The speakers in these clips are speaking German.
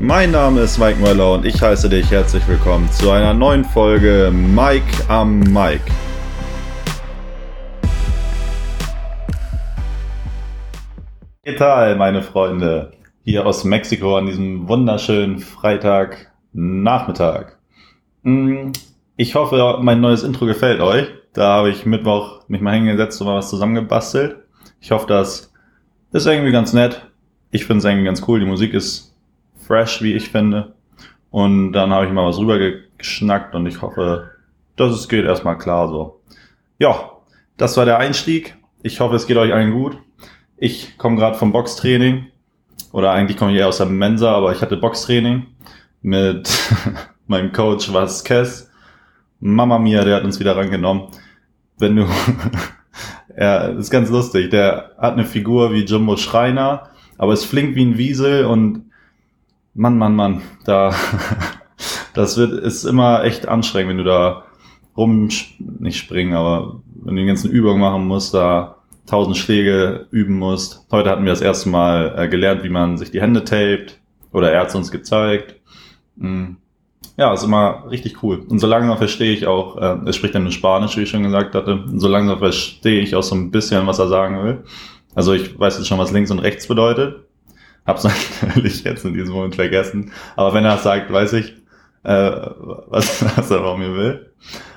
Mein Name ist Mike Möller und ich heiße dich herzlich willkommen zu einer neuen Folge Mike am Mike. ¿Qué tal, meine Freunde? Hier aus Mexiko an diesem wunderschönen Freitagnachmittag. Hm, ich hoffe, mein neues Intro gefällt euch. Da habe ich Mittwoch mich mal hingesetzt und mal was zusammengebastelt. Ich hoffe, das ist irgendwie ganz nett. Ich finde es irgendwie ganz cool. Die Musik ist fresh, wie ich finde. Und dann habe ich mal was rübergeschnackt und ich hoffe, dass es geht erstmal klar so. Ja, das war der Einstieg. Ich hoffe, es geht euch allen gut. Ich komme gerade vom Boxtraining. Oder eigentlich komme ich eher aus der Mensa, aber ich hatte Boxtraining mit meinem Coach Vasquez. Mama Mia, der hat uns wieder rangenommen. Wenn du, das ist ganz lustig. Der hat eine Figur wie Jumbo Schreiner, aber ist flink wie ein Wiesel und Mann, Mann, Mann, da, das wird, ist immer echt anstrengend, wenn du da rum, nicht springen, aber wenn du die ganzen Übungen machen musst, da tausend Schläge üben musst. Heute hatten wir das erste Mal äh, gelernt, wie man sich die Hände tapet, oder er hat es uns gezeigt. Mhm. Ja, ist immer richtig cool. Und so langsam verstehe ich auch, äh, er spricht dann nur Spanisch, wie ich schon gesagt hatte, und so langsam verstehe ich auch so ein bisschen, was er sagen will. Also ich weiß jetzt schon, was links und rechts bedeutet. Hab's natürlich jetzt in diesem Moment vergessen. Aber wenn er sagt, weiß ich, äh, was, was er von mir will.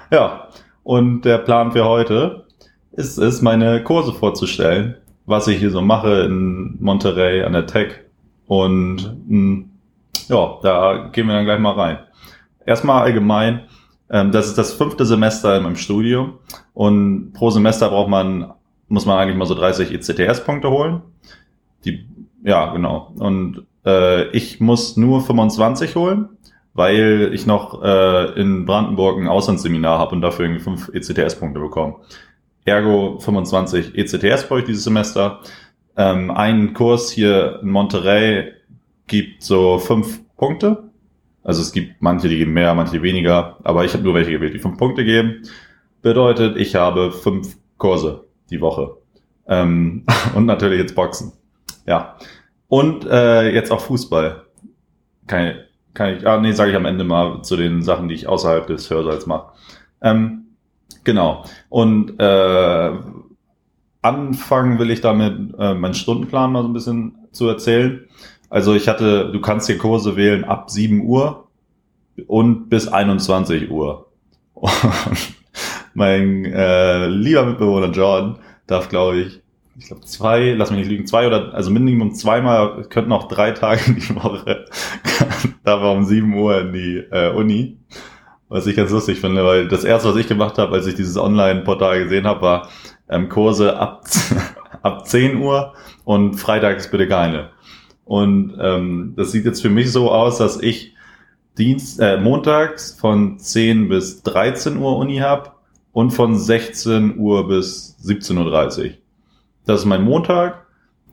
Ja, und der Plan für heute ist es, meine Kurse vorzustellen, was ich hier so mache in Monterey an der Tech. Und mh, hm, ja, da gehen wir dann gleich mal rein. Erstmal allgemein, ähm, das ist das fünfte Semester in meinem Studium und pro Semester braucht man, muss man eigentlich mal so 30 ECTS-Punkte holen. Ja, genau. Und äh, ich muss nur 25 holen, weil ich noch äh, in Brandenburg ein Auslandsseminar habe und dafür irgendwie fünf ECTS-Punkte bekomme. Ergo 25 ECTS brauche ich dieses Semester. Ähm, ein Kurs hier in Monterey gibt so fünf Punkte. Also es gibt manche, die geben mehr, manche weniger, aber ich habe nur welche gewählt, die fünf Punkte geben. Bedeutet, ich habe fünf Kurse die Woche. Ähm, und natürlich jetzt Boxen. Ja. Und äh, jetzt auch Fußball. Kann, ich, kann ich, ah nee, sage ich am Ende mal zu den Sachen, die ich außerhalb des Hörsaals mache. Ähm, genau. Und äh, anfangen will ich damit, äh, meinen Stundenplan mal so ein bisschen zu erzählen. Also ich hatte, du kannst hier Kurse wählen ab 7 Uhr und bis 21 Uhr. Und mein äh, lieber Mitbewohner Jordan darf, glaube ich, ich glaube zwei, lass mich nicht lügen, zwei oder, also Minimum zweimal, könnten auch drei Tage die Woche, da war um sieben Uhr in die äh, Uni. Was ich ganz lustig finde, weil das erste, was ich gemacht habe, als ich dieses Online-Portal gesehen habe, war ähm, Kurse ab, ab 10 Uhr und freitags bitte keine. Und ähm, das sieht jetzt für mich so aus, dass ich Dienst, äh, montags von 10 bis 13 Uhr Uni habe und von 16 Uhr bis 17.30 Uhr. Das ist mein Montag.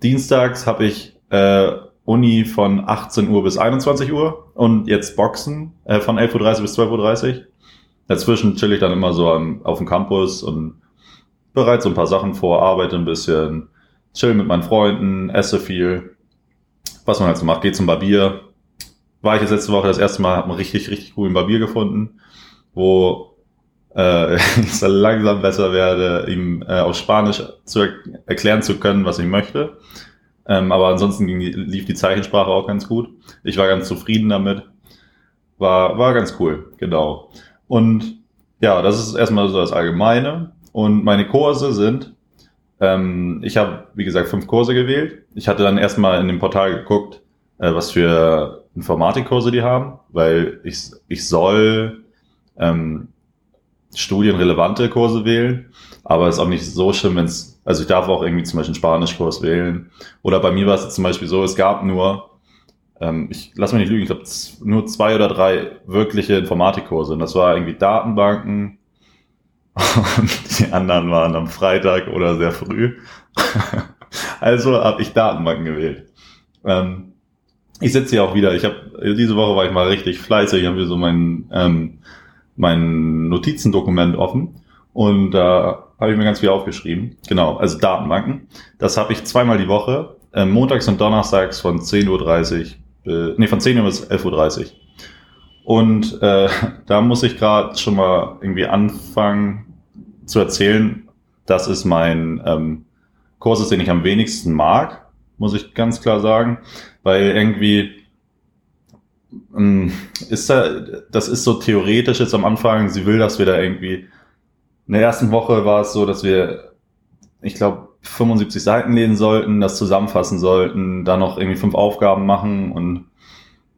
Dienstags habe ich äh, Uni von 18 Uhr bis 21 Uhr und jetzt Boxen äh, von 11.30 Uhr bis 12.30 Uhr. Dazwischen chill ich dann immer so am, auf dem Campus und bereite so ein paar Sachen vor, arbeite ein bisschen, chill mit meinen Freunden, esse viel. Was man halt so macht, geht zum Barbier. War ich jetzt letzte Woche das erste Mal, habe einen richtig, richtig coolen Barbier gefunden, wo äh, so langsam besser werde, ihm äh, auf Spanisch zu er erklären zu können, was ich möchte. Ähm, aber ansonsten ging lief die Zeichensprache auch ganz gut. Ich war ganz zufrieden damit. War, war ganz cool, genau. Und ja, das ist erstmal so das Allgemeine. Und meine Kurse sind, ähm, ich habe, wie gesagt, fünf Kurse gewählt. Ich hatte dann erstmal in dem Portal geguckt, äh, was für Informatikkurse die haben, weil ich, ich soll ähm, studienrelevante Kurse wählen, aber es ist auch nicht so schlimm, wenn es, also ich darf auch irgendwie zum Beispiel einen Spanischkurs wählen. Oder bei mir war es zum Beispiel so, es gab nur, ähm, ich lass mich nicht lügen, ich glaube nur zwei oder drei wirkliche Informatikkurse. Und das war irgendwie Datenbanken und die anderen waren am Freitag oder sehr früh. also habe ich Datenbanken gewählt. Ähm, ich sitze hier auch wieder. Ich habe diese Woche war ich mal richtig fleißig. Ich habe hier so meinen ähm, mein Notizendokument offen und da äh, habe ich mir ganz viel aufgeschrieben. Genau, also Datenbanken. Das habe ich zweimal die Woche, äh, montags und donnerstags von 10.30 Uhr bis, nee, von 10 Uhr bis 11.30 Uhr. Und äh, da muss ich gerade schon mal irgendwie anfangen zu erzählen, das ist mein ähm, Kurs, ist, den ich am wenigsten mag, muss ich ganz klar sagen, weil irgendwie ist da, das ist so theoretisch jetzt am Anfang, sie will, dass wir da irgendwie, in der ersten Woche war es so, dass wir, ich glaube, 75 Seiten lesen sollten, das zusammenfassen sollten, da noch irgendwie fünf Aufgaben machen und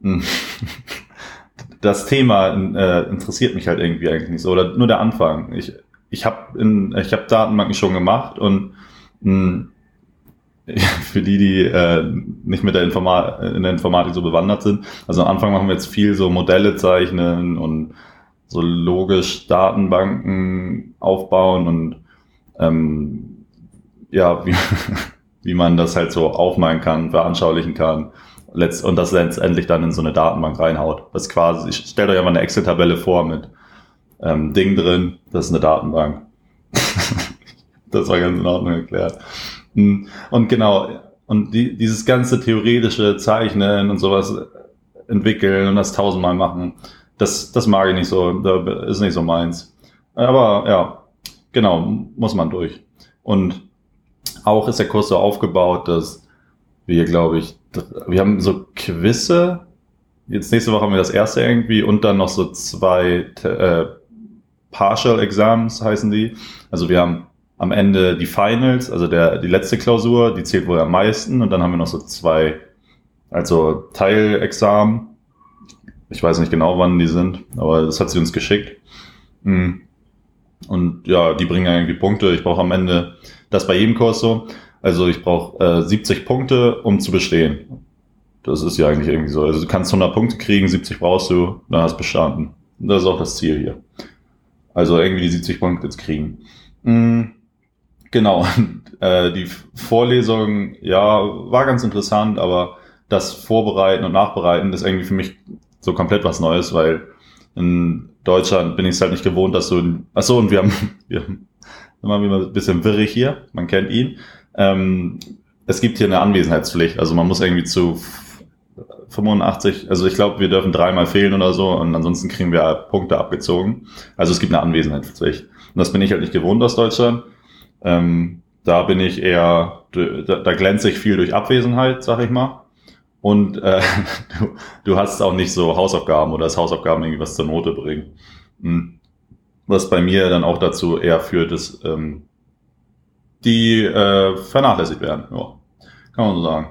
hm, das Thema äh, interessiert mich halt irgendwie eigentlich nicht so oder nur der Anfang. Ich ich habe ich habe Datenbanken schon gemacht und mh, hm, für die, die äh, nicht mit der Informa in der Informatik so bewandert sind. Also am Anfang machen wir jetzt viel so Modelle zeichnen und so logisch Datenbanken aufbauen und ähm, ja, wie, wie man das halt so aufmalen kann, veranschaulichen kann und das letztendlich dann in so eine Datenbank reinhaut. Das quasi, ich stellt euch einfach eine Excel-Tabelle vor mit ähm, Ding drin, das ist eine Datenbank. das war ganz in Ordnung erklärt. Und genau, und die, dieses ganze theoretische Zeichnen und sowas entwickeln und das tausendmal machen, das, das mag ich nicht so, das ist nicht so meins. Aber ja, genau, muss man durch. Und auch ist der Kurs so aufgebaut, dass wir, glaube ich, wir haben so Quizze. Jetzt nächste Woche haben wir das erste irgendwie und dann noch so zwei äh, Partial Exams heißen die. Also wir haben am Ende die Finals, also der, die letzte Klausur, die zählt wohl am meisten. Und dann haben wir noch so zwei, also Teilexamen. Ich weiß nicht genau, wann die sind, aber das hat sie uns geschickt. Hm. Und ja, die bringen irgendwie Punkte. Ich brauche am Ende, das bei jedem Kurs so. Also ich brauche äh, 70 Punkte, um zu bestehen. Das ist ja eigentlich irgendwie so. Also du kannst 100 Punkte kriegen, 70 brauchst du, dann hast du bestanden. Das ist auch das Ziel hier. Also irgendwie die 70 Punkte jetzt kriegen. Mhm. Genau, äh, die Vorlesung, ja, war ganz interessant, aber das Vorbereiten und Nachbereiten ist irgendwie für mich so komplett was Neues, weil in Deutschland bin ich es halt nicht gewohnt, dass du, ach so, und wir haben, wir haben immer wieder ein bisschen wirrig hier, man kennt ihn. Ähm, es gibt hier eine Anwesenheitspflicht, also man muss irgendwie zu 85, also ich glaube, wir dürfen dreimal fehlen oder so und ansonsten kriegen wir Punkte abgezogen. Also es gibt eine Anwesenheitspflicht. Und das bin ich halt nicht gewohnt aus Deutschland. Ähm, da bin ich eher, da, da glänze ich viel durch Abwesenheit, sag ich mal. Und äh, du, du hast auch nicht so Hausaufgaben oder das Hausaufgaben irgendwie was zur Note bringen. Hm. Was bei mir dann auch dazu eher führt, dass ähm, die äh, vernachlässigt werden. Ja, kann man so sagen.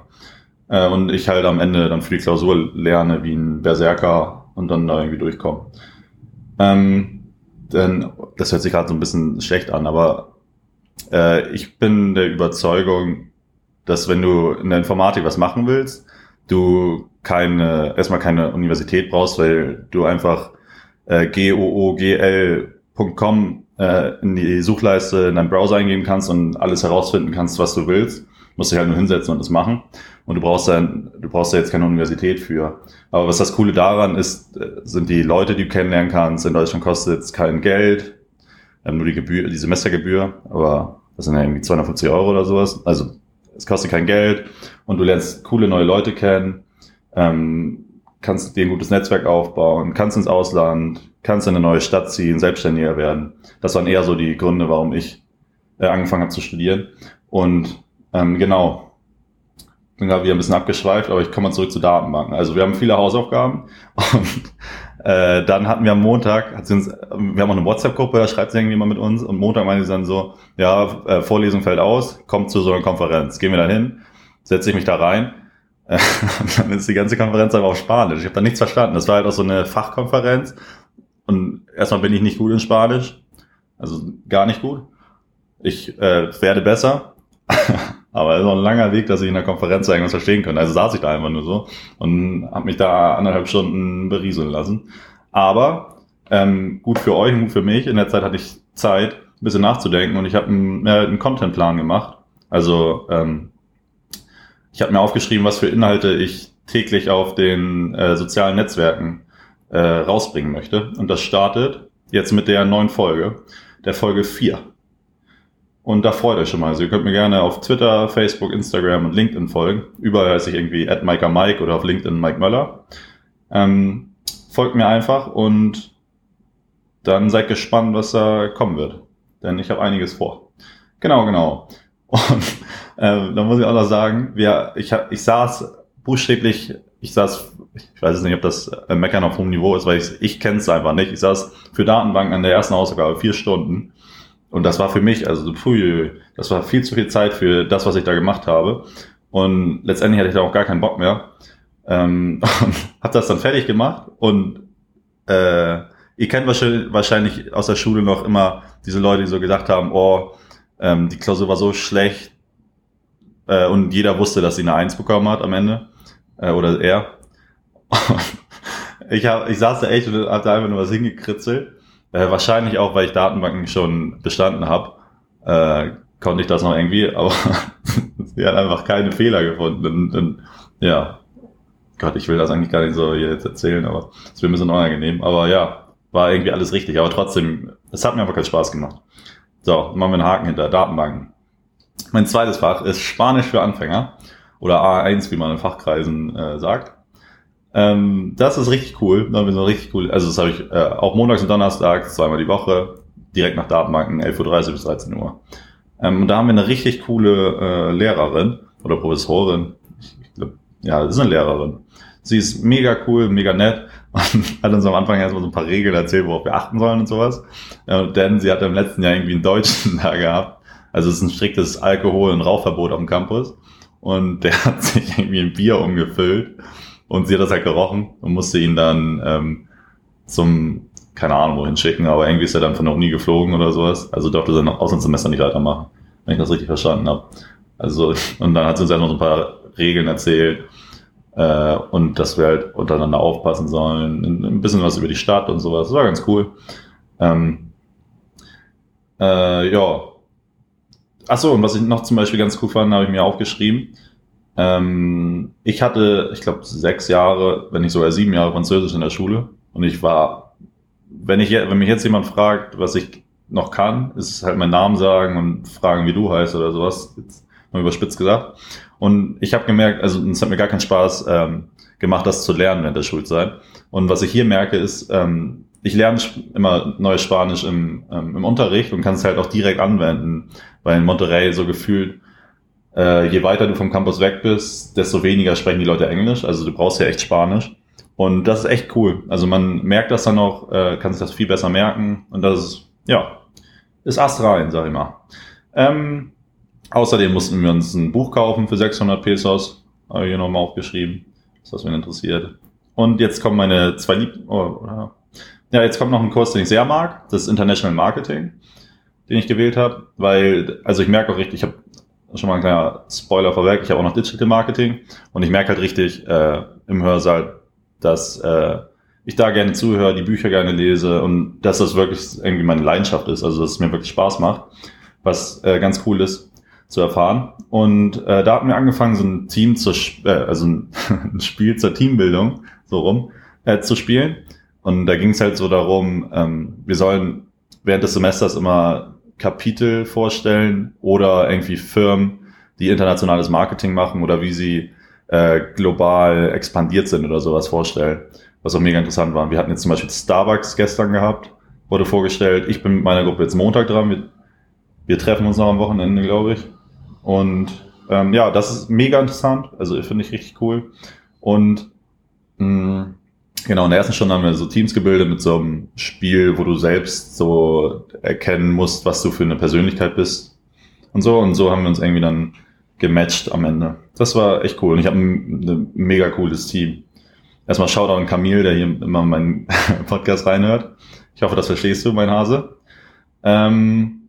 Äh, und ich halt am Ende dann für die Klausur lerne wie ein Berserker und dann da irgendwie durchkomme. Ähm, denn das hört sich gerade so ein bisschen schlecht an, aber äh, ich bin der Überzeugung, dass wenn du in der Informatik was machen willst, du keine, erstmal keine Universität brauchst, weil du einfach äh, googl.com äh, in die Suchleiste in deinem Browser eingeben kannst und alles herausfinden kannst, was du willst. Musst dich halt nur hinsetzen und das machen. Und du brauchst dann, du brauchst da jetzt keine Universität für. Aber was das Coole daran ist, äh, sind die Leute, die du kennenlernen kannst. In Deutschland kostet es kein Geld, ähm, nur die Gebühr, die Semestergebühr, aber das sind ja irgendwie 250 Euro oder sowas. Also es kostet kein Geld und du lernst coole neue Leute kennen, ähm, kannst dir ein gutes Netzwerk aufbauen, kannst ins Ausland, kannst in eine neue Stadt ziehen, selbstständiger werden. Das waren eher so die Gründe, warum ich äh, angefangen habe zu studieren. Und ähm, genau, bin gerade wieder ein bisschen abgeschweift, aber ich komme mal zurück zu Datenbanken. Also wir haben viele Hausaufgaben und äh, dann hatten wir am Montag, hat sie uns, wir haben auch eine WhatsApp-Gruppe, da schreibt sie irgendwie mal mit uns und Montag meinte sie dann so, ja, äh, Vorlesung fällt aus, kommt zu so einer Konferenz. Gehen wir da hin, setze ich mich da rein. Äh, dann ist die ganze Konferenz aber auf Spanisch. Ich habe da nichts verstanden. Das war halt auch so eine Fachkonferenz und erstmal bin ich nicht gut in Spanisch, also gar nicht gut. Ich äh, werde besser, aber es ist auch ein langer Weg, dass ich in der Konferenz irgendwas verstehen könnte. Also saß ich da einfach nur so und habe mich da anderthalb Stunden berieseln lassen. Aber ähm, gut für euch und gut für mich. In der Zeit hatte ich Zeit, ein bisschen nachzudenken und ich habe einen, äh, einen Contentplan gemacht. Also ähm, ich habe mir aufgeschrieben, was für Inhalte ich täglich auf den äh, sozialen Netzwerken äh, rausbringen möchte. Und das startet jetzt mit der neuen Folge, der Folge 4. Und da freut euch schon mal. Also ihr könnt mir gerne auf Twitter, Facebook, Instagram und LinkedIn folgen. Überall heiße ich irgendwie at Mike oder auf LinkedIn Mike Möller. Ähm, folgt mir einfach und dann seid gespannt, was da kommen wird. Denn ich habe einiges vor. Genau, genau. Und äh, da muss ich auch noch sagen, wir, ich, ich saß buchstäblich, ich saß, ich weiß nicht, ob das äh, Meckern auf hohem Niveau ist, weil ich, ich kenne es einfach nicht. Ich saß für Datenbanken an der ersten Hausaufgabe vier Stunden. Und das war für mich, also pfui, das war viel zu viel Zeit für das, was ich da gemacht habe. Und letztendlich hatte ich da auch gar keinen Bock mehr. Ähm, und hab das dann fertig gemacht und äh, ihr kennt wahrscheinlich aus der Schule noch immer diese Leute, die so gesagt haben, oh, ähm, die Klausur war so schlecht äh, und jeder wusste, dass sie eine Eins bekommen hat am Ende äh, oder er. ich, hab, ich saß da echt und hatte einfach nur was hingekritzelt. Äh, wahrscheinlich auch, weil ich Datenbanken schon bestanden habe, äh, konnte ich das noch irgendwie, aber sie hat einfach keine Fehler gefunden. Und, und, ja, Gott, ich will das eigentlich gar nicht so jetzt erzählen, aber es wird ein bisschen unangenehm. Aber ja, war irgendwie alles richtig. Aber trotzdem, es hat mir einfach keinen Spaß gemacht. So, machen wir einen Haken hinter Datenbanken. Mein zweites Fach ist Spanisch für Anfänger oder A1, wie man in Fachkreisen äh, sagt. Ähm, das ist richtig cool. Da haben wir so richtig cool. Also das habe ich äh, auch montags und donnerstags, zweimal die Woche, direkt nach Datenbanken, 11.30 Uhr bis 13 Uhr. Ähm, und da haben wir eine richtig coole äh, Lehrerin oder Professorin. Ich, ich glaub, ja, das ist eine Lehrerin. Sie ist mega cool, mega nett und hat uns am Anfang erstmal so ein paar Regeln erzählt, worauf wir achten sollen und sowas. Äh, denn sie hat im letzten Jahr irgendwie einen Deutschen da gehabt. Also es ist ein striktes Alkohol- und Rauchverbot auf dem Campus. Und der hat sich irgendwie ein Bier umgefüllt und sie hat das halt gerochen und musste ihn dann ähm, zum, keine Ahnung wohin schicken, aber irgendwie ist er dann von der Uni geflogen oder sowas. Also durfte noch Auslandssemester nicht weitermachen, wenn ich das richtig verstanden habe. Also, und dann hat sie uns erstmal so ein paar Regeln erzählt äh, und dass wir halt untereinander aufpassen sollen, ein bisschen was über die Stadt und sowas. Das war ganz cool. Ähm, äh, ja, Achso, und was ich noch zum Beispiel ganz cool fand, habe ich mir aufgeschrieben. Ähm, ich hatte, ich glaube, sechs Jahre, wenn nicht sogar sieben Jahre Französisch in der Schule. Und ich war, wenn ich, wenn mich jetzt jemand fragt, was ich noch kann, ist halt meinen Namen sagen und fragen, wie du heißt oder sowas. Jetzt mal überspitzt gesagt. Und ich habe gemerkt, also es hat mir gar keinen Spaß ähm, gemacht, das zu lernen während der Schulzeit. Und was ich hier merke, ist, ähm, ich lerne immer neues Spanisch im, ähm, im Unterricht und kann es halt auch direkt anwenden, weil in Monterrey so gefühlt, äh, je weiter du vom Campus weg bist, desto weniger sprechen die Leute Englisch. Also du brauchst ja echt Spanisch. Und das ist echt cool. Also man merkt das dann auch, äh, kann sich das viel besser merken. Und das ist, ja, ist astrein, sag ich mal. Ähm, außerdem mussten wir uns ein Buch kaufen für 600 Pesos. Habe ich hier nochmal aufgeschrieben. Das, was mich interessiert. Und jetzt kommen meine zwei Lieb... Oh, ja, jetzt kommt noch ein Kurs, den ich sehr mag. Das ist International Marketing, den ich gewählt habe, weil, also ich merke auch richtig, ich habe schon mal ein kleiner Spoiler vorweg, ich habe auch noch Digital Marketing und ich merke halt richtig äh, im Hörsaal, dass äh, ich da gerne zuhöre, die Bücher gerne lese und dass das wirklich irgendwie meine Leidenschaft ist, also dass es mir wirklich Spaß macht, was äh, ganz cool ist zu erfahren. Und äh, da hatten wir angefangen, so ein Team zu, äh, also ein, ein Spiel zur Teambildung, so rum, äh, zu spielen. Und da ging es halt so darum, ähm, wir sollen während des Semesters immer Kapitel vorstellen oder irgendwie Firmen, die internationales Marketing machen oder wie sie äh, global expandiert sind oder sowas vorstellen. Was auch mega interessant war. Wir hatten jetzt zum Beispiel Starbucks gestern gehabt, wurde vorgestellt. Ich bin mit meiner Gruppe jetzt Montag dran. Wir, wir treffen uns noch am Wochenende, glaube ich. Und ähm, ja, das ist mega interessant. Also finde ich richtig cool. Und mh, mm, Genau, in der ersten Stunde haben wir so Teams gebildet mit so einem Spiel, wo du selbst so erkennen musst, was du für eine Persönlichkeit bist und so. Und so haben wir uns irgendwie dann gematcht am Ende. Das war echt cool und ich habe ein, ein mega cooles Team. Erstmal Shoutout an Camille, der hier immer meinen Podcast reinhört. Ich hoffe, das verstehst du, mein Hase. Ähm,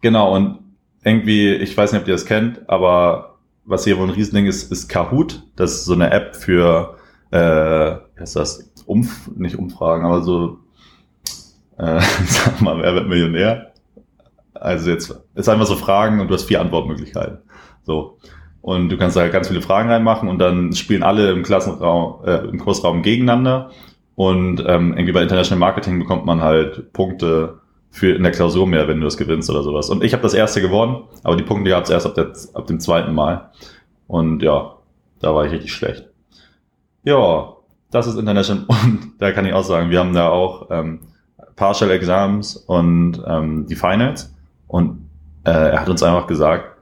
genau, und irgendwie, ich weiß nicht, ob ihr das kennt, aber was hier wohl ein Riesending ist, ist Kahoot. Das ist so eine App für äh, wie heißt das, Umf nicht Umfragen, aber so, äh, sag mal, wer wird Millionär? Also jetzt ist einfach so Fragen und du hast vier Antwortmöglichkeiten. So. Und du kannst da ganz viele Fragen reinmachen und dann spielen alle im Klassenraum, äh, im Kursraum gegeneinander. Und ähm, irgendwie bei International Marketing bekommt man halt Punkte für in der Klausur mehr, wenn du das gewinnst oder sowas. Und ich habe das erste gewonnen, aber die Punkte gab es erst ab, der, ab dem zweiten Mal. Und ja, da war ich richtig schlecht. Ja, das ist International. Und da kann ich auch sagen, wir haben da auch ähm, Partial Exams und ähm, die Finals. Und äh, er hat uns einfach gesagt,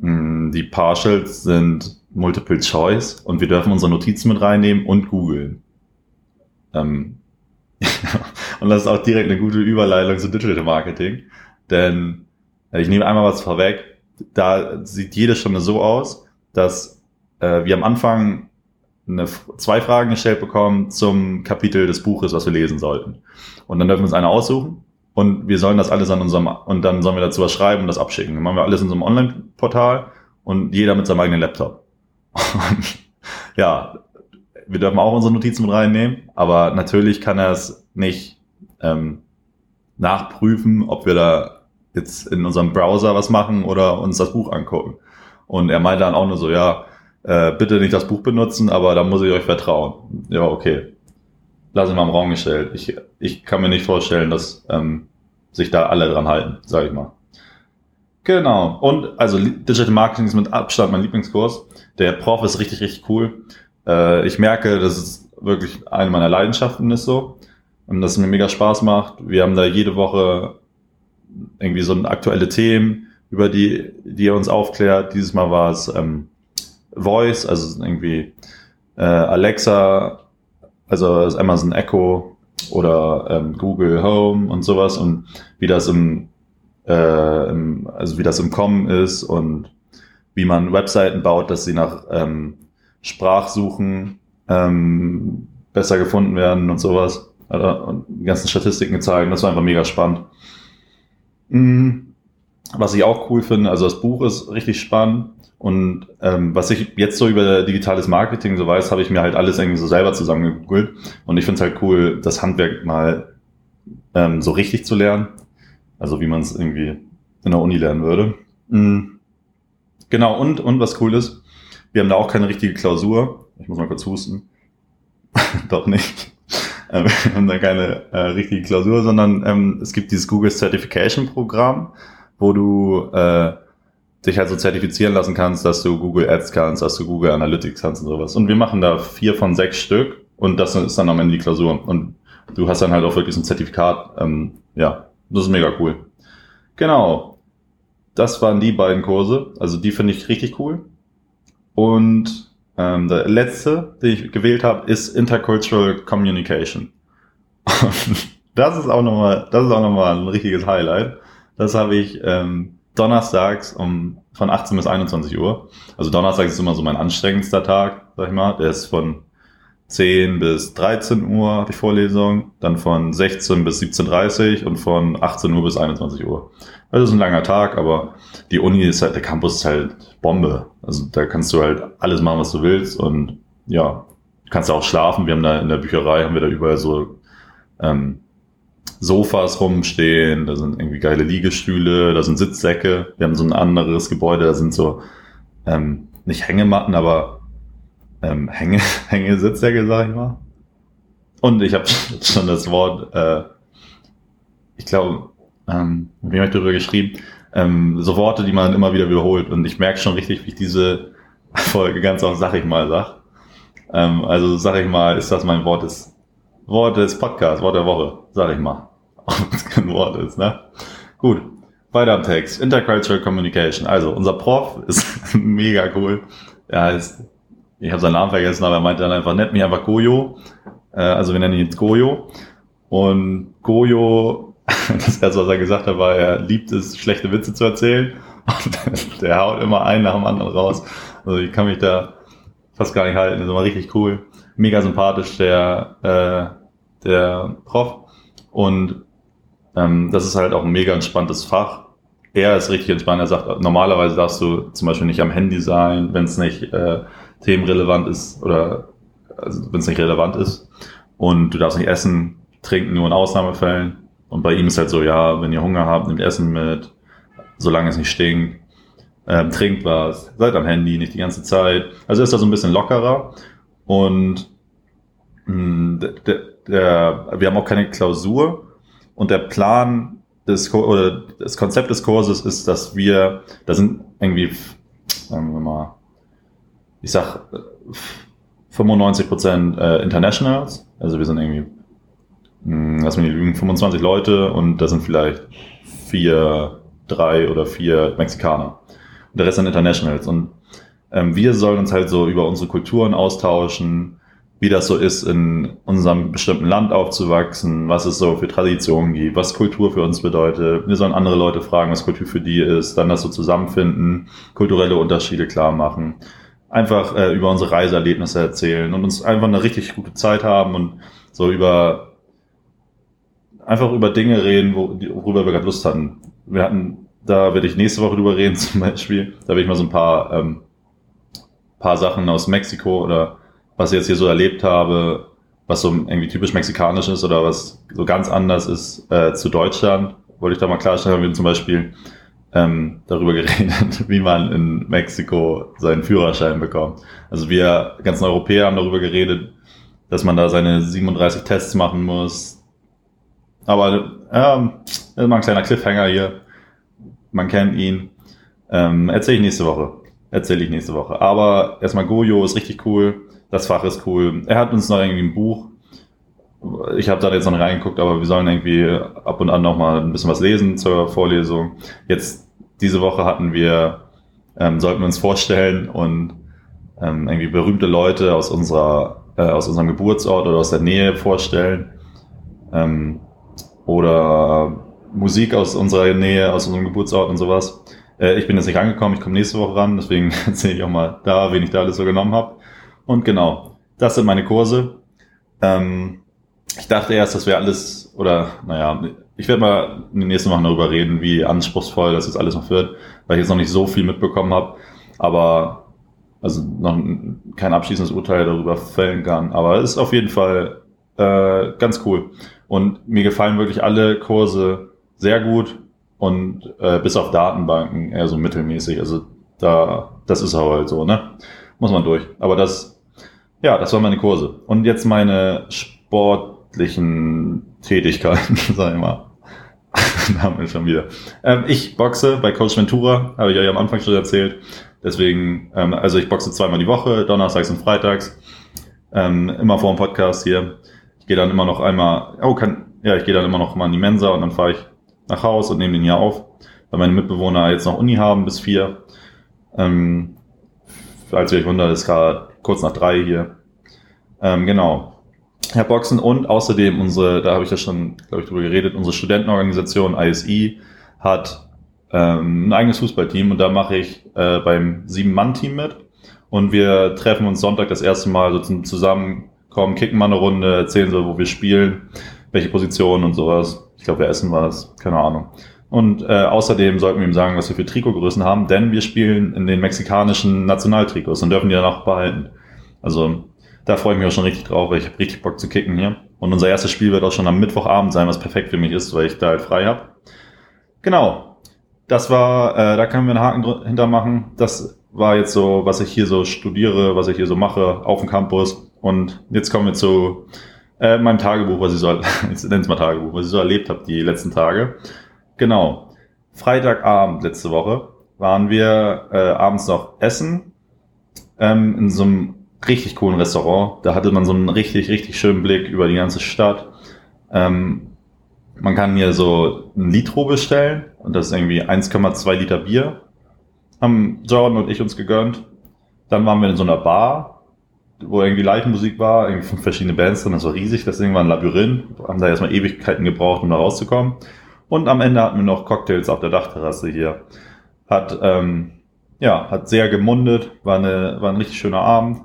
mh, hm, die Partials sind Multiple Choice und wir dürfen unsere Notizen mit reinnehmen und googeln. Ähm, und das ist auch direkt eine gute Überleitung zu Digital Marketing, denn äh, ich nehme einmal was vorweg. Da sieht jede Stunde so aus, dass äh, wir am Anfang eine, zwei Fragen gestellt bekommen zum Kapitel des Buches, was wir lesen sollten. Und dann dürfen wir uns eine aussuchen und wir sollen das alles an unserem, und dann sollen wir dazu was schreiben und das abschicken. Dann machen wir alles in so Online-Portal und jeder mit seinem eigenen Laptop. Und ja, wir dürfen auch unsere Notizen mit reinnehmen, aber natürlich kann er es nicht ähm, nachprüfen, ob wir da jetzt in unserem Browser was machen oder uns das Buch angucken. Und er meinte dann auch nur so, ja, äh, bitte nicht das Buch benutzen, aber da muss ich euch vertrauen. Ja, okay. Lass ich mal im Raum gestellt. Ich, ich kann mir nicht vorstellen, dass ähm, sich da alle dran halten, sage ich mal. Genau. Und also Digital Marketing ist mit Abstand mein Lieblingskurs. Der Prof ist richtig, richtig cool. Äh, ich merke, dass es wirklich eine meiner Leidenschaften ist so. Und dass es mir mega Spaß macht. Wir haben da jede Woche irgendwie so aktuelle Themen, über die, die er uns aufklärt. Dieses Mal war es ähm, Voice, also irgendwie äh, Alexa, also das Amazon Echo oder ähm, Google Home und sowas und wie das im, äh, im, also wie das im Kommen ist und wie man Webseiten baut, dass sie nach ähm, Sprachsuchen ähm, besser gefunden werden und sowas. Also, und die ganzen Statistiken zeigen, das war einfach mega spannend. Mhm. Was ich auch cool finde, also das Buch ist richtig spannend und ähm, was ich jetzt so über digitales Marketing so weiß, habe ich mir halt alles irgendwie so selber zusammengegoogelt und ich finde es halt cool, das Handwerk mal ähm, so richtig zu lernen, also wie man es irgendwie in der Uni lernen würde. Mhm. Genau, und, und was cool ist, wir haben da auch keine richtige Klausur. Ich muss mal kurz husten. Doch nicht. Äh, wir haben da keine äh, richtige Klausur, sondern ähm, es gibt dieses Google Certification Programm, wo du äh, dich halt so zertifizieren lassen kannst, dass du Google Ads kannst, dass du Google Analytics kannst und sowas. Und wir machen da vier von sechs Stück und das ist dann am Ende die Klausur. Und du hast dann halt auch wirklich ein Zertifikat. Ähm, ja, das ist mega cool. Genau. Das waren die beiden Kurse. Also die finde ich richtig cool. Und ähm, der letzte, den ich gewählt habe, ist Intercultural Communication. Das ist auch nochmal, das ist auch nochmal ein richtiges Highlight. Das habe ich ähm, donnerstags um von 18 bis 21 Uhr. Also Donnerstag ist immer so mein anstrengendster Tag, sag ich mal. Der ist von 10 bis 13 Uhr ich Vorlesung, dann von 16 bis 17.30 Uhr und von 18 Uhr bis 21 Uhr. Das ist ein langer Tag, aber die Uni ist halt, der Campus ist halt Bombe. Also da kannst du halt alles machen, was du willst und ja, kannst du auch schlafen. Wir haben da in der Bücherei, haben wir da überall so ähm, Sofas rumstehen, da sind irgendwie geile Liegestühle, da sind Sitzsäcke. Wir haben so ein anderes Gebäude, da sind so ähm, nicht Hängematten, aber ähm, Hänge, Hängesitzdecke, sag ich mal. Und ich habe schon das Wort, äh, ich glaube, ähm, wie habe ich darüber geschrieben, ähm, so Worte, die man immer wieder wiederholt. Und ich merke schon richtig, wie ich diese Folge ganz oft, sag ich mal, sag. Ähm, also sag ich mal, ist das mein Wort des, Wort des Podcasts, Wort der Woche, sag ich mal. Ob es kein Wort ist, ne? Gut. Weiter am Text. Intercultural Communication. Also, unser Prof ist mega cool. Er heißt ich habe seinen Namen vergessen, aber er meinte dann einfach, nennt mich einfach Goyo. Äh, also wir nennen ihn jetzt Goyo. Und Goyo, das erste, was er gesagt hat, war, er liebt es, schlechte Witze zu erzählen. Und der haut immer einen nach dem anderen raus. Also ich kann mich da fast gar nicht halten. Das ist immer richtig cool. Mega sympathisch, der, äh, der Prof. Und ähm, das ist halt auch ein mega entspanntes Fach. Er ist richtig entspannt. Er sagt, normalerweise darfst du zum Beispiel nicht am Handy sein, wenn es nicht äh, themenrelevant ist oder also wenn es nicht relevant ist. Und du darfst nicht essen, trinken, nur in Ausnahmefällen. Und bei ihm ist halt so, ja, wenn ihr Hunger habt, nehmt Essen mit, solange es nicht stinkt. Ähm, trinkt was, seid am Handy, nicht die ganze Zeit. Also ist da so ein bisschen lockerer. Und mh, hm, der, der, wir haben auch keine Klausur. Und der Plan des, oder das Konzept des Kurses ist, dass wir, da sind irgendwie, sagen wir mal, ich sag 95 Prozent äh, Internationals, also wir sind irgendwie, mh, hm, lass mich nicht lügen, 25 Leute und da sind vielleicht vier, drei oder vier Mexikaner. Und der Rest sind Internationals und ähm, wir sollen uns halt so über unsere Kulturen austauschen, wie das so ist, in unserem bestimmten Land aufzuwachsen, was es so für Traditionen gibt, was Kultur für uns bedeutet. Wir sollen andere Leute fragen, was Kultur für die ist, dann das so zusammenfinden, kulturelle Unterschiede klar machen, einfach äh, über unsere Reiseerlebnisse erzählen und uns einfach eine richtig gute Zeit haben und so über einfach über Dinge reden, wo, worüber wir gerade Lust hatten. Wir hatten, da werde ich nächste Woche drüber reden zum Beispiel. Da werde ich mal so ein paar, ähm, paar Sachen aus Mexiko oder was ich jetzt hier so erlebt habe, was so irgendwie typisch mexikanisch ist oder was so ganz anders ist äh, zu Deutschland, wollte ich da mal klarstellen. Wir haben zum Beispiel ähm, darüber geredet, wie man in Mexiko seinen Führerschein bekommt. Also wir ganzen Europäer haben darüber geredet, dass man da seine 37 Tests machen muss. Aber ähm, mal ein kleiner Cliffhanger hier. Man kennt ihn. Ähm, Erzähle ich nächste Woche. Erzähle ich nächste Woche. Aber erstmal Gojo ist richtig cool. Das Fach ist cool. Er hat uns noch irgendwie ein Buch. Ich habe da jetzt noch nicht reingeguckt, aber wir sollen irgendwie ab und an noch mal ein bisschen was lesen zur Vorlesung. Jetzt diese Woche hatten wir, ähm, sollten wir uns vorstellen und ähm, irgendwie berühmte Leute aus unserer äh, aus unserem Geburtsort oder aus der Nähe vorstellen ähm, oder Musik aus unserer Nähe, aus unserem Geburtsort und sowas. Äh, ich bin jetzt nicht angekommen, ich komme nächste Woche ran, deswegen erzähle ich auch mal da, wen ich da alles so genommen habe. Und genau, das sind meine Kurse. Ähm, ich dachte erst, das wäre alles, oder naja, ich werde mal in den nächsten Wochen darüber reden, wie anspruchsvoll das jetzt alles noch wird, weil ich jetzt noch nicht so viel mitbekommen habe, aber also noch kein abschließendes Urteil darüber fällen kann. Aber es ist auf jeden Fall äh, ganz cool. Und mir gefallen wirklich alle Kurse sehr gut und äh, bis auf Datenbanken eher so mittelmäßig. Also da, das ist halt so, ne? Muss man durch. Aber das ja, das waren meine Kurse. Und jetzt meine sportlichen Tätigkeiten, sag ich mal. wir schon wieder. Ähm, ich boxe bei Coach Ventura, habe ich euch am Anfang schon erzählt. Deswegen, ähm, also ich boxe zweimal die Woche, donnerstags und freitags. Ähm, immer vor dem Podcast hier. Ich gehe dann immer noch einmal, oh, kann, ja, ich gehe dann immer noch mal in die Mensa und dann fahre ich nach Haus und nehme den hier auf, weil meine Mitbewohner jetzt noch Uni haben bis vier. Ähm, falls ihr euch wundert, ist gerade kurz nach drei hier. Ähm, genau. Herr Boxen und außerdem unsere, da habe ich ja schon, glaube ich, drüber geredet, unsere Studentenorganisation ISI hat ähm, ein eigenes Fußballteam und da mache ich äh, beim Sieben-Mann-Team mit. Und wir treffen uns Sonntag das erste Mal so zum Zusammenkommen, kicken mal eine Runde, erzählen so, wo wir spielen, welche Positionen und sowas. Ich glaube, wir essen was, keine Ahnung. Und äh, außerdem sollten wir ihm sagen, was wir für Trikotgrößen haben, denn wir spielen in den mexikanischen Nationaltrikots und dürfen die dann auch behalten. Also da freue ich mich auch schon richtig drauf, weil ich habe richtig Bock zu kicken hier. Und unser erstes Spiel wird auch schon am Mittwochabend sein, was perfekt für mich ist, weil ich da halt frei habe. Genau. Das war, äh, da können wir einen Haken hinter machen. Das war jetzt so, was ich hier so studiere, was ich hier so mache auf dem Campus. Und jetzt kommen wir zu äh, meinem Tagebuch, was ich so, es mal Tagebuch, was ich so erlebt habe die letzten Tage. Genau. Freitagabend letzte Woche waren wir äh, abends noch essen ähm, in so einem richtig coolen Restaurant. Da hatte man so einen richtig, richtig schönen Blick über die ganze Stadt. Ähm, man kann hier so ein Litro bestellen und das ist irgendwie 1,2 Liter Bier. Haben Jordan und ich uns gegönnt. Dann waren wir in so einer Bar, wo irgendwie Live-Musik war, irgendwie fünf verschiedene Bands drin, das war riesig, das Ding war ein Labyrinth, haben da erstmal Ewigkeiten gebraucht, um da rauszukommen. Und am Ende hatten wir noch Cocktails auf der Dachterrasse hier. Hat, ähm, ja, hat sehr gemundet, war, eine, war ein richtig schöner Abend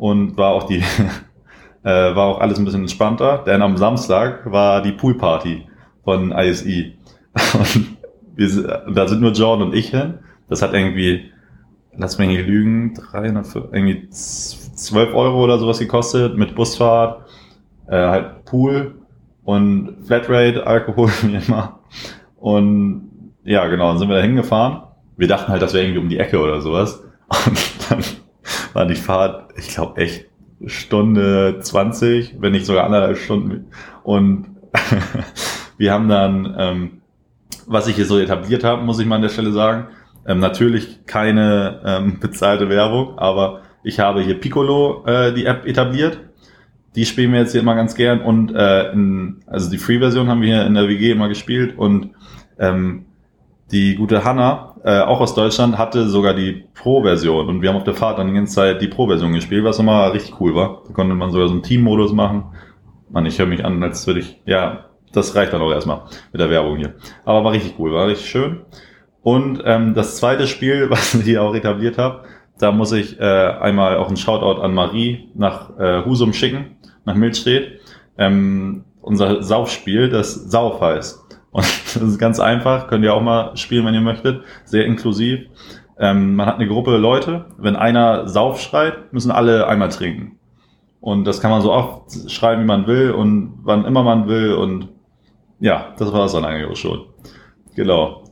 und war auch die äh, war auch alles ein bisschen entspannter, denn am Samstag war die Poolparty von ISI und wir, da sind nur Jordan und ich hin. Das hat irgendwie, lass mich nicht lügen, 300, irgendwie 12 Euro oder sowas gekostet mit Busfahrt, äh, halt Pool und Flatrate, Alkohol wie immer. Und ja, genau, dann sind wir da hingefahren. Wir dachten halt, das wäre irgendwie um die Ecke oder sowas. Und dann war die Fahrt, ich glaube echt Stunde 20, wenn nicht sogar anderthalb Stunden. Und wir haben dann ähm, was ich hier so etabliert habe, muss ich mal an der Stelle sagen. Ähm, natürlich keine ähm, bezahlte Werbung, aber ich habe hier Piccolo, äh, die App, etabliert. Die spielen wir jetzt hier immer ganz gern und äh, in, also die Free-Version haben wir hier in der WG immer gespielt und ähm, die gute Hanna, äh, auch aus Deutschland, hatte sogar die Pro-Version und wir haben auf der Fahrt dann die ganze Zeit die Pro-Version gespielt, was immer richtig cool war. Da konnte man sogar so einen Team-Modus machen. Mann, ich höre mich an, als würde ich, ja, das reicht dann auch erstmal mit der Werbung hier. Aber war richtig cool, war richtig schön. Und ähm, das zweite Spiel, was ich hier auch etabliert habe, da muss ich äh, einmal auch einen Shoutout an Marie nach äh, Husum schicken, nach Milchstedt. Ähm, unser Saufspiel, das Sauf heißt. Und das ist ganz einfach, könnt ihr auch mal spielen, wenn ihr möchtet. Sehr inklusiv. Ähm, man hat eine Gruppe Leute, wenn einer Sauf schreit, müssen alle einmal trinken. Und das kann man so oft schreiben, wie man will und wann immer man will. Und ja, das war es dann eigentlich auch schon. Genau.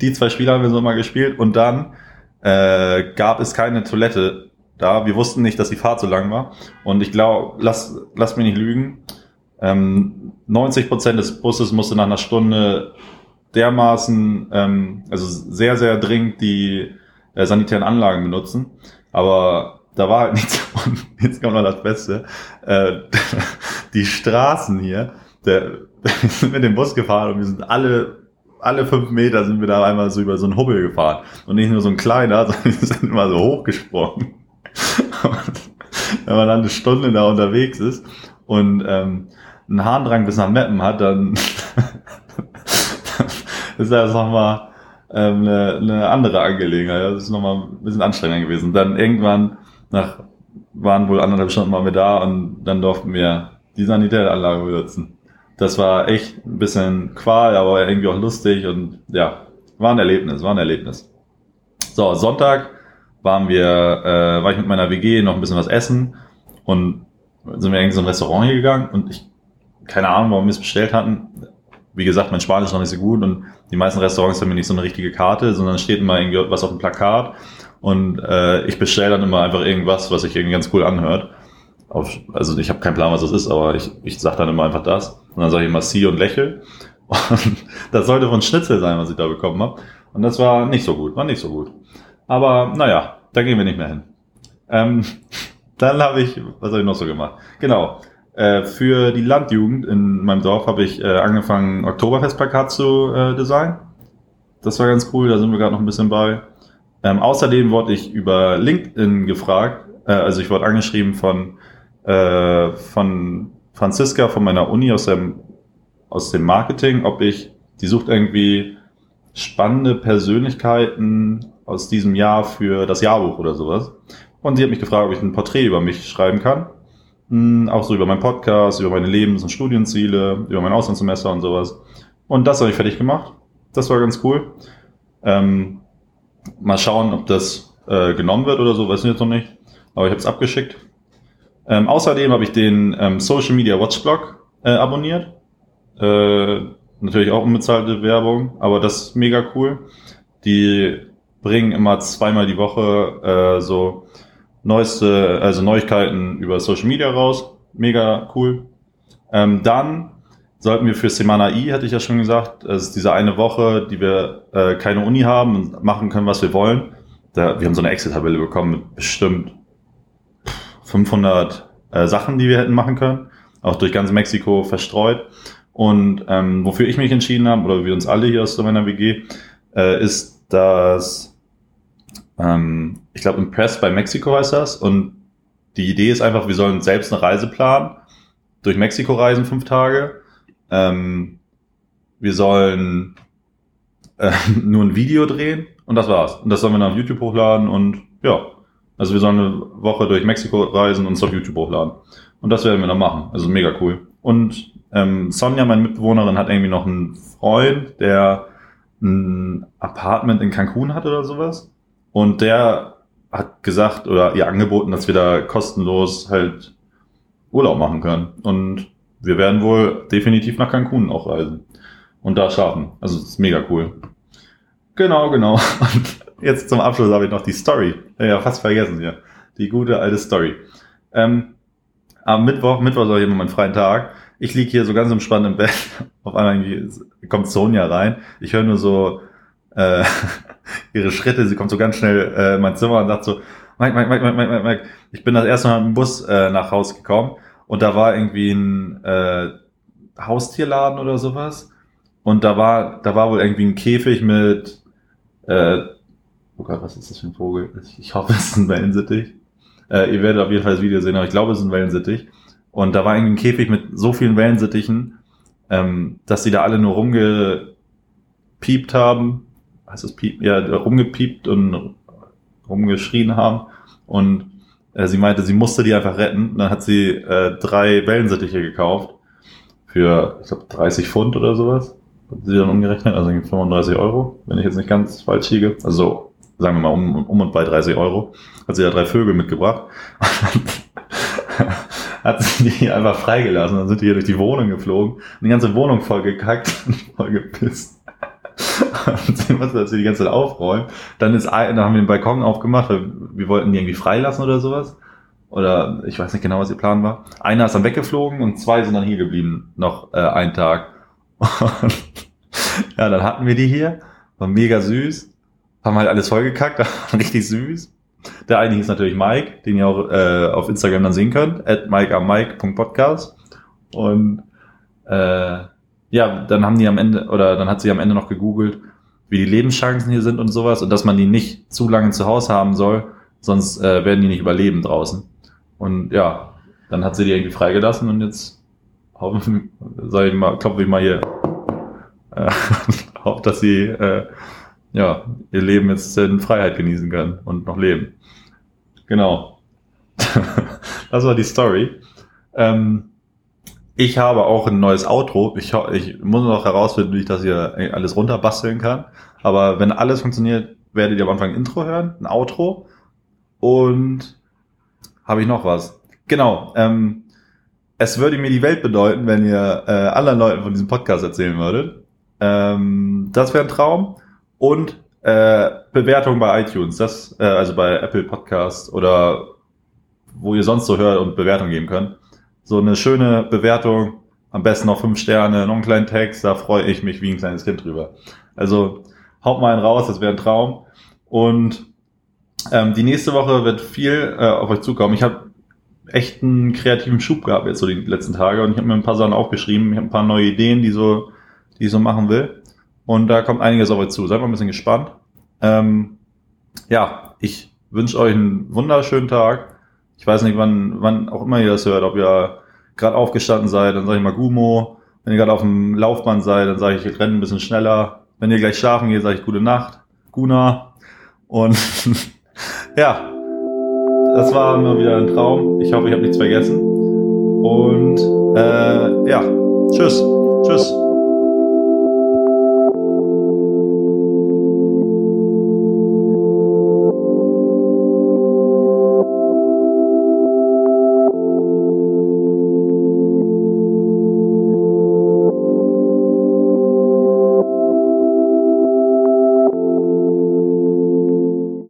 Die zwei Spiele haben wir so mal gespielt und dann äh, gab es keine Toilette da. Wir wussten nicht, dass die Fahrt so lang war. Und ich glaube, lass, lass mich nicht lügen, ähm, 90 Prozent des Busses musste nach einer Stunde dermaßen, ähm, also sehr, sehr dringend die äh, sanitären Anlagen benutzen. Aber da war halt nichts. Und jetzt kommt noch das Beste. Äh, die Straßen hier, der, wir sind mit dem Bus gefahren und wir sind alle alle fünf Meter sind wir da einmal so über so einen Hubbel gefahren. Und nicht nur so ein kleiner, sondern wir sind immer so hochgesprungen. Und wenn man dann eine Stunde da unterwegs ist und ähm, einen Harndrang bis nach Meppen hat, dann ist das nochmal ähm, eine, eine andere Angelegenheit. Das ist nochmal ein bisschen anstrengender gewesen. Dann irgendwann nach waren wohl anderthalb Stunden mal wir da und dann durften wir die Sanitäranlage benutzen. Das war echt ein bisschen Qual, aber irgendwie auch lustig und ja, war ein Erlebnis, war ein Erlebnis. So, Sonntag waren wir, äh, war ich mit meiner WG noch ein bisschen was essen und sind wir irgendwie so ein Restaurant hier gegangen und ich keine Ahnung, warum wir es bestellt hatten. Wie gesagt, mein Spanisch ist noch nicht so gut und die meisten Restaurants haben mir nicht so eine richtige Karte, sondern steht immer irgendwie was auf dem Plakat und äh, ich bestelle dann immer einfach irgendwas, was sich irgendwie ganz cool anhört. Auf, also ich habe keinen Plan, was das ist, aber ich, ich sage dann immer einfach das und dann sage ich immer Sie und lächel und das sollte von Schnitzel sein, was ich da bekommen habe und das war nicht so gut, war nicht so gut. Aber naja, da gehen wir nicht mehr hin. Ähm, dann habe ich, was habe ich noch so gemacht? Genau, äh, für die Landjugend in meinem Dorf habe ich äh, angefangen, Oktoberfestplakat zu äh, designen. Das war ganz cool, da sind wir gerade noch ein bisschen bei. Ähm, außerdem wurde ich über LinkedIn gefragt, äh, also ich wurde angeschrieben von, äh, von Franziska von meiner Uni aus dem, aus dem Marketing, ob ich, die sucht irgendwie spannende Persönlichkeiten aus diesem Jahr für das Jahrbuch oder sowas. Und sie hat mich gefragt, ob ich ein Porträt über mich schreiben kann auch so über meinen Podcast, über meine Lebens- und Studienziele, über mein Auslandssemester und sowas. Und das habe ich fertig gemacht. Das war ganz cool. Ähm, mal schauen, ob das äh, genommen wird oder so, weiß ich jetzt noch nicht. Aber ich habe es abgeschickt. Ähm, außerdem habe ich den ähm, Social Media Watchblog äh, abonniert. Äh, natürlich auch unbezahlte Werbung, aber das ist mega cool. Die bringen immer zweimal die Woche äh, so neueste, also Neuigkeiten über Social Media raus. Mega cool. Ähm, dann sollten wir für Semana I, hatte ich ja schon gesagt, es ist diese eine Woche, die wir äh, keine Uni haben und machen können, was wir wollen. Da, wir haben so eine Excel-Tabelle bekommen mit bestimmt 500 äh, Sachen, die wir hätten machen können, auch durch ganz Mexiko verstreut. Und ähm, wofür ich mich entschieden habe, oder wir uns alle hier aus meiner WG, äh, ist, dass ähm, ich glaube, Impress bei Mexiko heißt das. Und die Idee ist einfach, wir sollen selbst eine Reise planen, durch Mexiko reisen, fünf Tage. Ähm, wir sollen äh, nur ein Video drehen und das war's. Und das sollen wir dann auf YouTube hochladen und ja. Also wir sollen eine Woche durch Mexiko reisen und es auf YouTube hochladen. Und das werden wir dann machen. Also mega cool. Und ähm, Sonja, meine Mitbewohnerin, hat irgendwie noch einen Freund, der ein Apartment in Cancun hat oder sowas. Und der hat gesagt oder ihr angeboten, dass wir da kostenlos halt Urlaub machen können. Und wir werden wohl definitiv nach Cancun auch reisen und da schaffen. Also das ist mega cool. Genau, genau. Und jetzt zum Abschluss habe ich noch die Story. Ja, fast vergessen hier. Die gute alte Story. Ähm, am Mittwoch, Mittwoch ist auch immer mein freien Tag. Ich lieg hier so ganz entspannt im Bett. Auf einmal kommt Sonja rein. Ich höre nur so äh, ihre Schritte. Sie kommt so ganz schnell äh, in mein Zimmer und sagt so, Mike, Mike, Mike, Mike, Mike, Mike. Ich bin das erste Mal mit dem Bus äh, nach Haus gekommen und da war irgendwie ein äh, Haustierladen oder sowas. Und da war, da war wohl irgendwie ein Käfig mit, äh, oh Gott, was ist das für ein Vogel? Ich hoffe, es ist ein Wellensittich. Äh, ihr werdet auf jeden Fall das Video sehen, aber ich glaube, es ist ein Wellensittich. Und da war irgendwie ein Käfig mit so vielen Wellensittichen, ähm, dass sie da alle nur rumgepiept haben. Heißt das piep? Ja, rumgepiept und rumgeschrien haben. Und äh, sie meinte, sie musste die einfach retten. Dann hat sie äh, drei Wellensittiche gekauft für, ich glaube, 30 Pfund oder sowas. Hat sie dann umgerechnet, also 35 Euro, wenn ich jetzt nicht ganz falsch liege. Also sagen wir mal um, um und bei 30 Euro. Hat sie da drei Vögel mitgebracht. hat sie die einfach freigelassen. Dann sind die hier durch die Wohnung geflogen und die ganze Wohnung voll gekackt und voll gepisst. Sie mussten das die ganze Zeit aufräumen. Dann ist dann haben wir den Balkon aufgemacht, weil wir wollten die irgendwie freilassen oder sowas. Oder ich weiß nicht genau, was ihr Plan war. Einer ist dann weggeflogen und zwei sind dann hier geblieben, noch äh, einen Tag. Und ja, dann hatten wir die hier, war mega süß, haben halt alles vollgekackt, richtig süß. Der eine hieß natürlich Mike, den ihr auch äh, auf Instagram dann sehen könnt, at mikeammike.podcast. Und äh, ja, dann haben die am Ende, oder dann hat sie am Ende noch gegoogelt, wie die Lebenschancen hier sind und sowas und dass man die nicht zu lange zu Hause haben soll, sonst äh, werden die nicht überleben draußen. Und ja, dann hat sie die irgendwie freigelassen und jetzt hoffen, sag ich mal, klopfe ich mal hier, äh, hoffe, dass sie äh, ja, ihr Leben jetzt in Freiheit genießen können und noch leben. Genau. das war die Story. Ähm, ich habe auch ein neues Outro. Ich, ich muss noch herausfinden, wie ich das hier alles runterbasteln kann. Aber wenn alles funktioniert, werdet ihr am Anfang ein Intro hören, ein Outro. Und habe ich noch was? Genau. Ähm, es würde mir die Welt bedeuten, wenn ihr äh, anderen Leuten von diesem Podcast erzählen würdet. Ähm, das wäre ein Traum. Und äh, Bewertung bei iTunes, das, äh, also bei Apple Podcast oder wo ihr sonst so hört und Bewertung geben könnt so eine schöne Bewertung, am besten noch fünf Sterne, noch einen kleinen Text, da freue ich mich wie ein kleines Kind drüber. Also haut mal einen raus, das wäre ein Traum. Und ähm, die nächste Woche wird viel äh, auf euch zukommen. Ich habe echt einen kreativen Schub gehabt jetzt so die letzten Tage und ich habe mir ein paar Sachen aufgeschrieben. Ich habe ein paar neue Ideen, die so, die ich so machen will. Und da kommt einiges auf euch zu. Seid mal ein bisschen gespannt. Ähm, ja, ich wünsche euch einen wunderschönen Tag. Ich weiß nicht, wann, wann auch immer ihr das hört, ob ihr gerade aufgestanden seid, dann sage ich mal Gumo. Wenn ihr gerade auf dem Laufband seid, dann sage ich, ich renne ein bisschen schneller. Wenn ihr gleich schlafen geht, sage ich gute Nacht, Guna. Und ja, das war immer wieder ein Traum. Ich hoffe, ich habe nichts vergessen. Und äh, ja, tschüss. Tschüss.